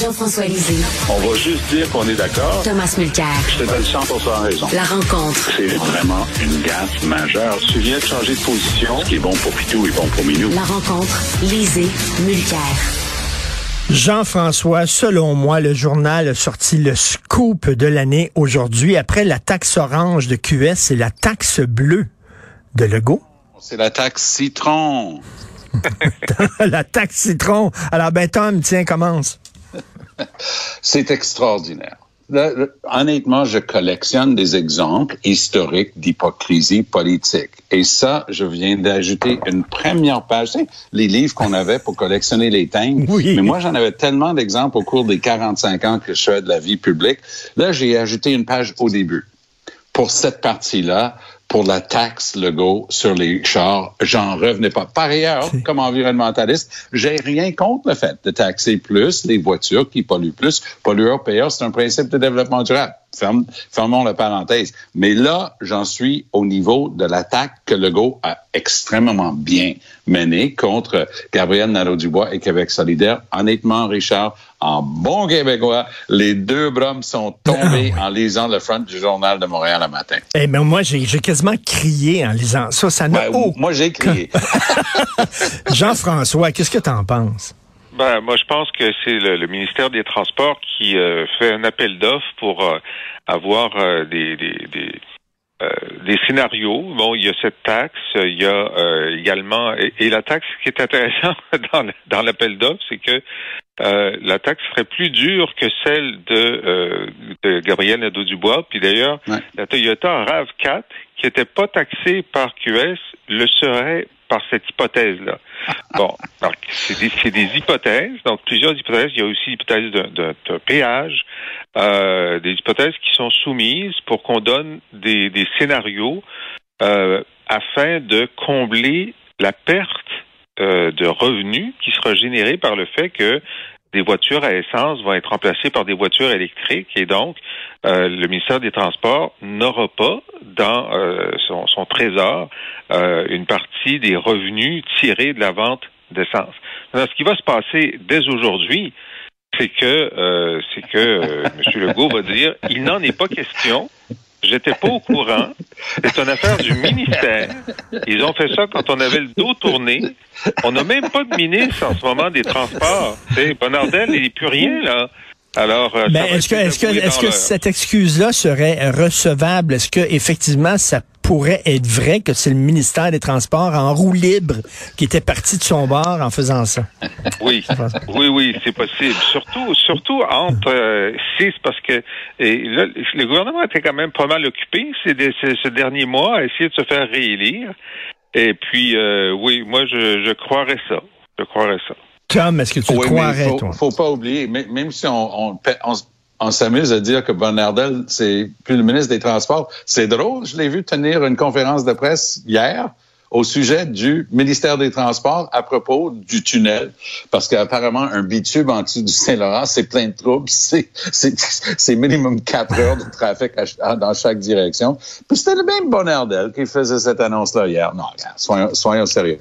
Jean-François Lisée, On va juste dire qu'on est d'accord. Thomas Mulcair. Je te donne 100 raison. La rencontre. C'est vraiment une gaffe majeure. Tu viens de changer de position. Ce qui est bon pour Pitou est bon pour Minou. La rencontre. Lisée. Mulcair. Jean-François, selon moi, le journal a sorti le scoop de l'année aujourd'hui. Après la taxe orange de QS, c'est la taxe bleue de Legault. C'est la taxe citron. la taxe citron. Alors, ben, Tom, tiens, commence. C'est extraordinaire. Honnêtement, je collectionne des exemples historiques d'hypocrisie politique. Et ça, je viens d'ajouter une première page. Tu sais, les livres qu'on avait pour collectionner les thèmes. Oui. Mais moi, j'en avais tellement d'exemples au cours des 45 ans que je fais de la vie publique. Là, j'ai ajouté une page au début. Pour cette partie-là, pour la taxe Legault sur les chars, j'en revenais pas. Par ailleurs, comme environnementaliste, j'ai rien contre le fait de taxer plus les voitures qui polluent plus. Pollueur payeur, c'est un principe de développement durable. Ferme, fermons la parenthèse. Mais là, j'en suis au niveau de l'attaque que Legault a extrêmement bien menée contre Gabriel Nadeau-Dubois et Québec solidaire. Honnêtement, Richard, en bon québécois, les deux brumes sont tombés en lisant le front du journal de Montréal le matin. Eh ben, moi, j'ai quasiment crié en lisant ça. Ça n'a Ben, moi, j'ai crié. Jean-François, qu'est-ce que t'en penses? Ben, moi, je pense que c'est le, le ministère des Transports qui euh, fait un appel d'offres pour euh, avoir euh, des, des, des, des scénarios. Bon, il y a cette taxe, il y a également et, et la taxe ce qui est intéressant dans, l'appel d'offres, c'est que la taxe serait plus dure que celle de, de Gabriel Nadeau-Dubois. Puis d'ailleurs, Ouais. la Toyota RAV4, qui n'était pas taxée par QS, le serait par cette hypothèse-là. Bon, c'est des, hypothèses, donc plusieurs hypothèses. Il y a aussi l'hypothèse d'un- péage, euh, des hypothèses qui sont soumises pour qu'on donne des, des scénarios euh, afin de combler la perte euh, de revenus qui sera générée par le fait que des voitures à essence vont être remplacées par des voitures électriques et donc euh, le ministère des Transports n'aura pas dans euh, son, son trésor euh, une partie des revenus tirés de la vente d'essence. Alors, ce qui va se passer dès aujourd'hui, c'est que euh, c'est que euh, M. Legault va dire il n'en est pas question. J'étais pas au courant. C'est une affaire du ministère. Ils ont fait ça quand on avait le dos tourné. On n'a même pas de ministre en ce moment des Transports. Tu sais, Bonardel, il n'est plus rien, là. Alors, euh, Ben, est-ce que, est-ce que, est-ce que cette excuse-là serait recevable? Est-ce que, effectivement, ça pourrait être vrai que c'est le ministère des Transports en roue libre qui était parti de son bord en faisant ça? Oui, oui, oui, c'est possible. Surtout, surtout entre euh, six, parce que et là, le gouvernement était quand même pas mal occupé ces, ces, ce dernier mois à essayer de se faire réélire. Et puis, euh, oui, moi, je, je croirais ça. Je croirais ça. Tom, est-ce que tu Oui, croirais, faut, toi? faut pas oublier, même si on, on, on on s'amuse à dire que Bonnardel, c'est plus le ministre des Transports, c'est drôle. Je l'ai vu tenir une conférence de presse hier au sujet du ministère des Transports à propos du tunnel, parce qu'apparemment un bitube en dessous du Saint-Laurent, c'est plein de troubles, c'est minimum quatre heures de trafic dans chaque direction. Puis c'était le même Bonnardel qui faisait cette annonce-là hier. Non, regarde, soyons, soyons sérieux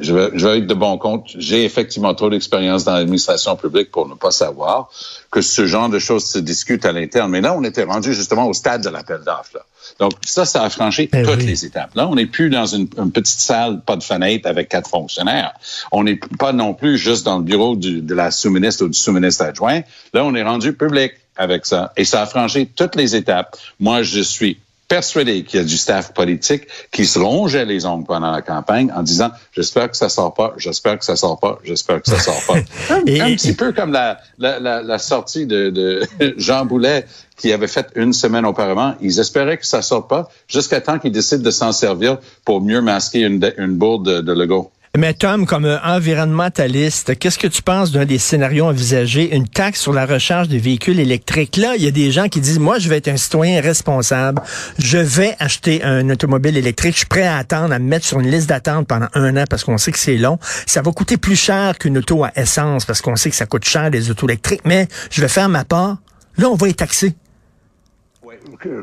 je vais, je vais être de bon compte. J'ai effectivement trop d'expérience dans l'administration publique pour ne pas savoir que ce genre de choses se discute à l'interne. Mais là, on était rendu justement au stade de l'appel d'offres. Donc ça, ça a franchi Ben toutes oui. les étapes. Là, on n'est plus dans une, une petite salle, pas de fenêtre avec quatre fonctionnaires. On n'est pas non plus juste dans le bureau du- de la sous-ministre ou du sous-ministre adjoint. Là, on est rendu public avec ça. Et ça a franchi toutes les étapes. Moi, je suis persuadé qu'il y a du staff politique qui se rongeait les ongles pendant la campagne en disant j'espère que ça sort pas, j'espère que ça sort pas, j'espère que ça sort pas. un, Et- un petit peu comme la, la, la, la sortie de, de Jean Boulet qui avait fait une semaine auparavant. Ils espéraient que ça sorte pas jusqu'à temps qu'ils décident de s'en servir pour mieux masquer une, une bourde de, de Legault. Mais Tom, comme euh, environnementaliste, qu'est-ce que tu penses d'un des scénarios envisagés, une taxe sur la recharge des véhicules électriques? Là, il y a des gens qui disent, moi, je vais être un citoyen responsable, je vais acheter un automobile électrique, je suis prêt à attendre, à me mettre sur une liste d'attente pendant un an parce qu'on sait que c'est long. Ça va coûter plus cher qu'une auto à essence parce qu'on sait que ça coûte cher les autos électriques, mais je vais faire ma part. Là, on va être taxé.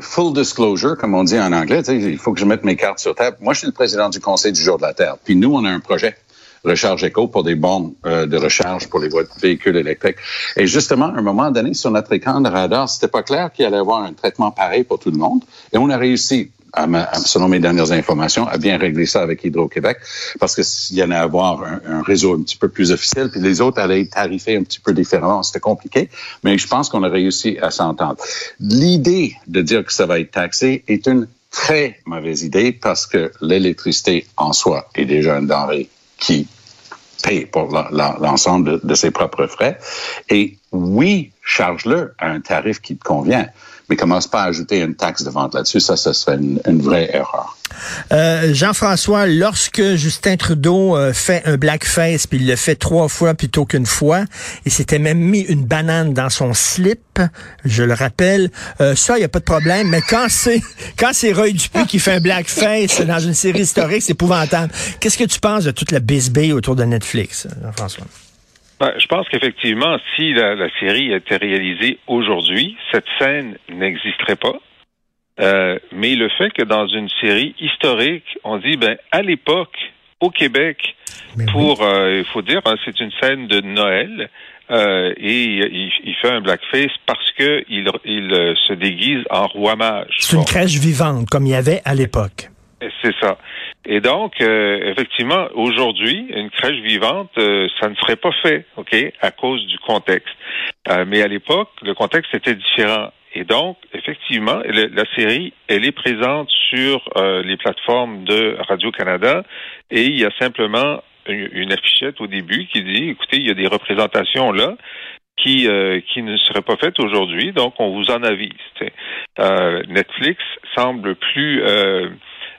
Full disclosure, comme on dit en anglais, il faut que je mette mes cartes sur table. Moi, je suis le président du Conseil du jour de la Terre. Puis nous, on a un projet recharge éco pour des bornes euh, de recharge pour les véhicules électriques. Et justement, à un moment donné, sur notre écran de radar, c'était pas clair qu'il allait y avoir un traitement pareil pour tout le monde. Et on a réussi, à ma- selon mes dernières informations, à bien régler ça avec Hydro-Québec, parce que s'il y en a à avoir un, un réseau un petit peu plus officiel, puis les autres allaient être tarifés un petit peu différemment. C'était compliqué, mais je pense qu'on a réussi à s'entendre. L'idée de dire que ça va être taxé est une très mauvaise idée parce que l'électricité en soi est déjà une denrée qui paye pour l'ensemble de ses propres frais. Et oui, charge-le à un tarif qui te convient, mais commence pas à ajouter une taxe de vente là-dessus. Ça, ce serait une, vraie erreur. Euh, Jean-François, lorsque Justin Trudeau euh, fait un blackface, puis il le fait trois fois plutôt qu'une fois, il s'était même mis une banane dans son slip, je le rappelle, euh, ça, il n'y a pas de problème, mais quand c'est quand c'est Roy Dupuis qui fait un blackface dans une série historique, c'est épouvantable. Qu'est-ce que tu penses de toute la bisbille autour de Netflix, Jean-François? Ben, je pense qu'effectivement, si la, la série était réalisée aujourd'hui, cette scène n'existerait pas. Euh, mais le fait que dans une série historique, on dit, ben, à l'époque, au Québec, Mais oui. pour, euh, il faut dire, hein, c'est une scène de Noël, euh, et il, il fait un blackface parce que il, il euh, se déguise en roi mage. C'est une crèche vivante, comme il y avait à l'époque. C'est ça. Et donc, euh, effectivement, aujourd'hui, une crèche vivante, euh, ça ne serait pas fait, OK, à cause du contexte. Euh, mais à l'époque, le contexte était différent. Et donc, effectivement, la série, elle est présente sur euh, les plateformes de Radio-Canada et il y a simplement une, affichette au début qui dit, écoutez, il y a des représentations là qui, euh, qui ne seraient pas faites aujourd'hui, donc on vous en avise. Euh, Netflix semble plus... Euh,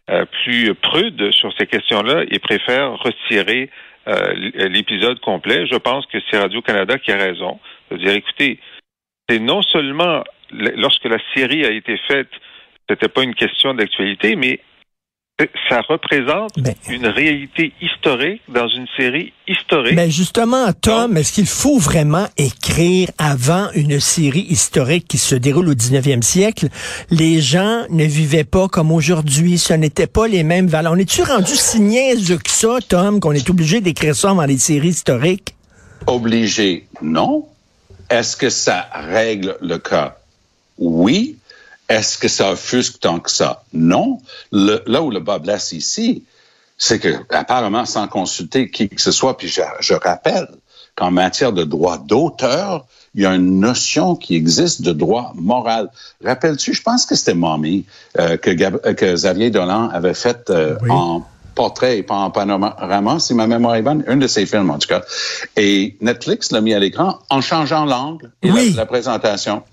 euh, plus prude sur ces questions-là et préfère retirer euh, l'épisode complet. Je pense que c'est Radio-Canada qui a raison. de dire, écoutez, c'est non seulement lorsque la série a été faite, c'était pas une question d'actualité, mais ça représente Ben. une réalité historique dans une série historique. Mais justement, Tom, est-ce qu'il faut vraiment écrire avant une série historique qui se déroule au 19e siècle? Les gens ne vivaient pas comme aujourd'hui. Ce n'était pas les mêmes valeurs. On est-tu rendu si niaiseux que ça, Tom, qu'on est obligé d'écrire ça dans les séries historiques? Obligé, non. Est-ce que ça règle le cas? Oui. Est-ce que ça offusque tant que ça? Non. Le- là où le bas blesse ici, c'est que, apparemment, sans consulter qui que ce soit, puis je, je rappelle qu'en matière de droit d'auteur, il y a une notion qui existe de droit moral. Rappelles-tu, je pense que c'était Mommy euh, que, Gab- euh, que Xavier Dolan avait fait euh, Oui. en portrait et pas en panorama, si ma mémoire est bonne, un de ses films en tout cas. Et Netflix l'a mis à l'écran en changeant l'angle et Oui. la, la présentation.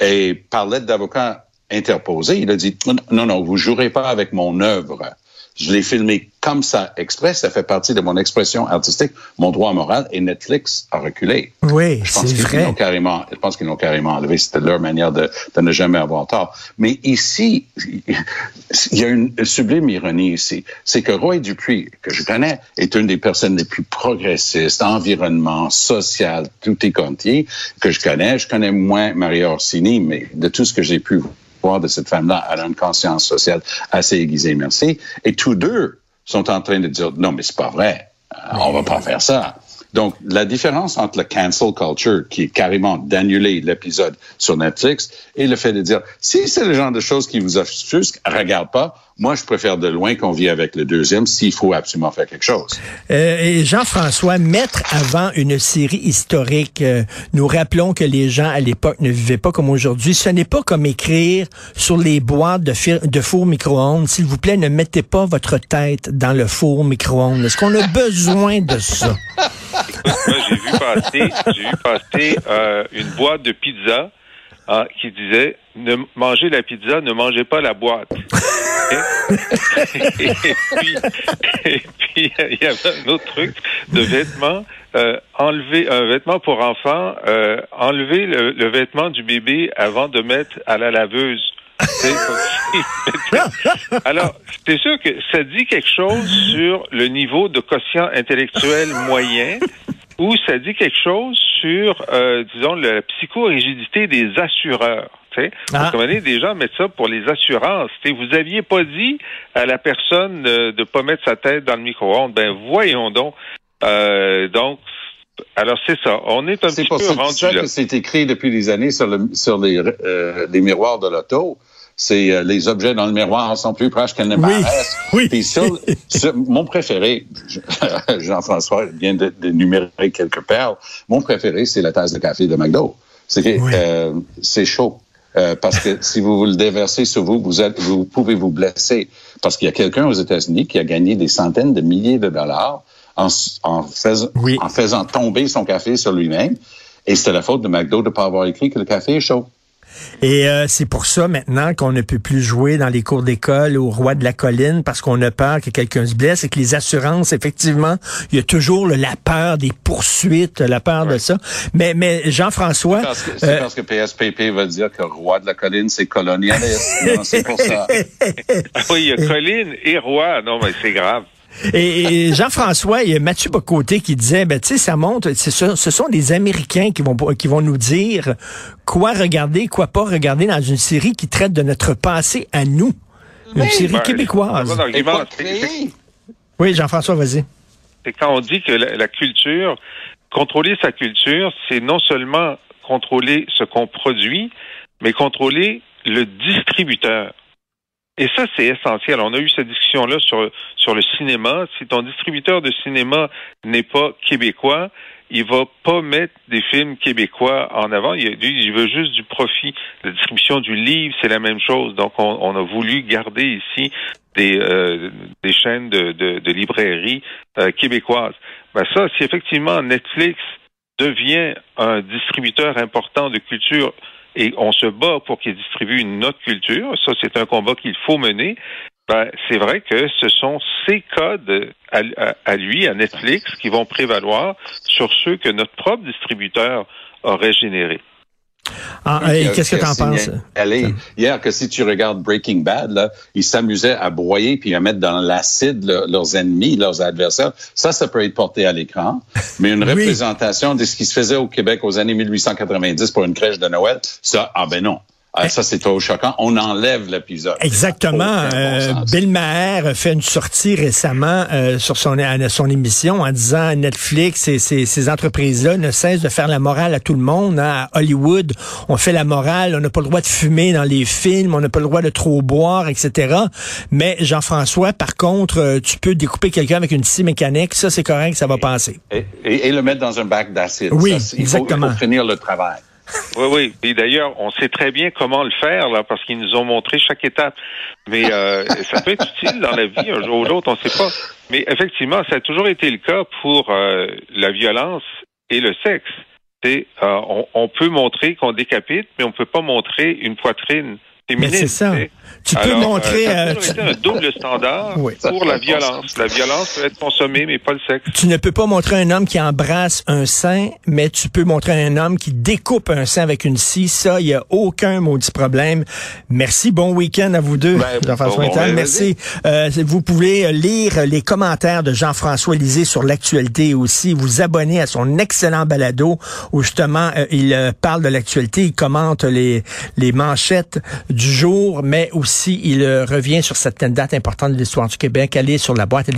Et par l'aide d'avocat interposé, il a dit non, non, vous jouerez pas avec mon œuvre. Je l'ai filmé comme ça exprès, ça fait partie de mon expression artistique, mon droit moral, et Netflix a reculé. Oui, Je pense qu'ils l'ont carrément, je pense qu'ils l'ont carrément enlevé. C'était leur manière de, de ne jamais avoir tort. Mais ici, il y a une sublime ironie ici. C'est que Roy Dupuis, que je connais, est une des personnes les plus progressistes, environnement, social, tout est compté, que je connais. Je connais moins Maria Orsini, mais de tout ce que j'ai pu de cette femme-là, elle a une conscience sociale assez aiguisée, merci. Et tous deux sont en train de dire, non, mais c'est pas vrai. on va pas faire ça. Donc, la différence entre le cancel culture, qui est carrément d'annuler l'épisode sur Netflix, et le fait de dire, si c'est le genre de choses qui vous offusquent, regarde pas. Moi, je préfère de loin qu'on vit avec le deuxième s'il faut absolument faire quelque chose. Euh, et Jean-François, mettre avant une série historique, euh, nous rappelons que les gens à l'époque ne vivaient pas comme aujourd'hui. Ce n'est pas comme écrire sur les boîtes de, de four micro-ondes. S'il vous plaît, ne mettez pas votre tête dans le four micro-ondes. Est-ce qu'on a besoin de ça? Moi, j'ai vu passer, j'ai vu passer euh, une boîte de pizza ah, qui disait ne mangez la pizza, ne mangez pas la boîte. et, puis, et puis il y avait un autre truc de vêtements. Euh, enlever un vêtement pour enfant, euh, enlever le, le, vêtement du bébé avant de mettre à la laveuse. Alors, c'est sûr que ça dit quelque chose sur le niveau de quotient intellectuel moyen ou ça dit quelque chose sur, euh, disons, la psychorigidité des assureurs. Ah. Parce que des gens mettent ça pour les assurances. vous aviez pas dit à la personne de ne pas mettre sa tête dans le micro-ondes. Ben voyons donc. Euh, donc, alors c'est ça. On est un petit peu rendu là. C'est pour ça que c'est écrit depuis des années sur, le, sur les, euh, les miroirs de l'auto c'est euh, les objets dans le miroir sont plus proches qu'elles ne paraissent. Oui. Sur, mon préféré, Jean-François vient d'énumérer quelques perles. Mon préféré, c'est la tasse de café de McDo. C'est euh, c'est chaud. Euh, parce que si vous, vous le déversez sur vous, vous, êtes, vous pouvez vous blesser. Parce qu'il y a quelqu'un aux États-Unis qui a gagné des centaines de milliers de dollars en, en, fais, en faisant tomber son café sur lui-même. Et c'était la faute de McDo de ne pas avoir écrit que le café est chaud. Et euh, c'est pour ça maintenant qu'on ne peut plus jouer dans les cours d'école au roi de la colline parce qu'on a peur que quelqu'un se blesse et que les assurances, effectivement, il y a toujours la peur des poursuites, la peur de ça. Mais, mais Jean-François... C'est euh, parce, que PSPP va dire que roi de la colline, c'est colonialiste. c'est pour ça. oui, il y a colline et roi. Non, mais c'est grave. Et, Jean-François, il y a Mathieu Bocoté qui disait, ben, tu sais, ça montre, ce sont les Américains qui vont, qui vont nous dire quoi regarder, quoi pas regarder dans une série qui traite de notre passé à nous. Une série ben, québécoise. Oui, Jean-François, vas-y. C'est quand on dit que la culture, contrôler sa culture, c'est non seulement contrôler ce qu'on produit, mais contrôler le distributeur. Et ça, c'est essentiel. On a eu cette discussion-là sur, sur le cinéma. Si ton distributeur de cinéma n'est pas québécois, il va pas mettre des films québécois en avant. Il, veut juste du profit. La distribution du livre, c'est la même chose. Donc, on, on a voulu garder ici des, euh, des chaînes de, de, de librairies euh, québécoises. Ben ça, si effectivement Netflix devient un distributeur important de culture et on se bat pour qu'il distribue notre culture. Ça, c'est un combat qu'il faut mener. Ben, c'est vrai que ce sont ces codes à, lui, à Netflix, qui vont prévaloir sur ceux que notre propre distributeur aurait générés. Ah, qu'est-ce que tu en penses? Hier, que si tu regardes Breaking Bad, là, ils s'amusaient à broyer puis à mettre dans l'acide leurs ennemis, leurs adversaires. Ça, ça peut être porté à l'écran. Mais une représentation de ce qui se faisait au Québec aux années 1890 pour une crèche de Noël, ça, ah ben non. Ah, ça, c'est trop choquant. On enlève l'épisode. Exactement. Euh, Bill Maher a fait une sortie récemment euh, sur son, son émission en disant Netflix et ces, ces entreprises-là ne cessent de faire la morale à tout le monde. Hein. À Hollywood, on fait la morale. On n'a pas le droit de fumer dans les films. On n'a pas le droit de trop boire, etc. Mais Jean-François, par contre, euh, tu peux découper quelqu'un avec une scie mécanique. Ça, c'est correct. Ça va passer. Et, et, le mettre dans un bac d'acide. Oui, exactement. il faut finir le travail. Oui, oui. Et d'ailleurs, on sait très bien comment le faire, là, parce qu'ils nous ont montré chaque étape. Mais euh, ça peut être utile dans la vie, un jour ou l'autre, on ne sait pas. Mais effectivement, ça a toujours été le cas pour euh, la violence et le sexe. Euh, on, on, peut montrer qu'on décapite, mais on ne peut pas montrer une poitrine c'est ça. Tu peux montrer. Euh, ça a un double standard pour la violence. La violence peut être consommée, mais pas le sexe. Tu ne peux pas montrer un homme qui embrasse un sein, mais tu peux montrer un homme qui découpe un sein avec une scie. Ça, il y a aucun maudit problème. Merci. Bon week-end à vous deux, ben, Jean-François bon, Merci. Euh, vous pouvez lire les commentaires de Jean-François Lisée sur l'actualité aussi. Vous abonner à son excellent balado où justement euh, il euh, parle de l'actualité, il commente les les manchettes du jour, mais aussi il euh, revient sur certaines dates importantes de l'histoire du Québec. Allez sur la boîte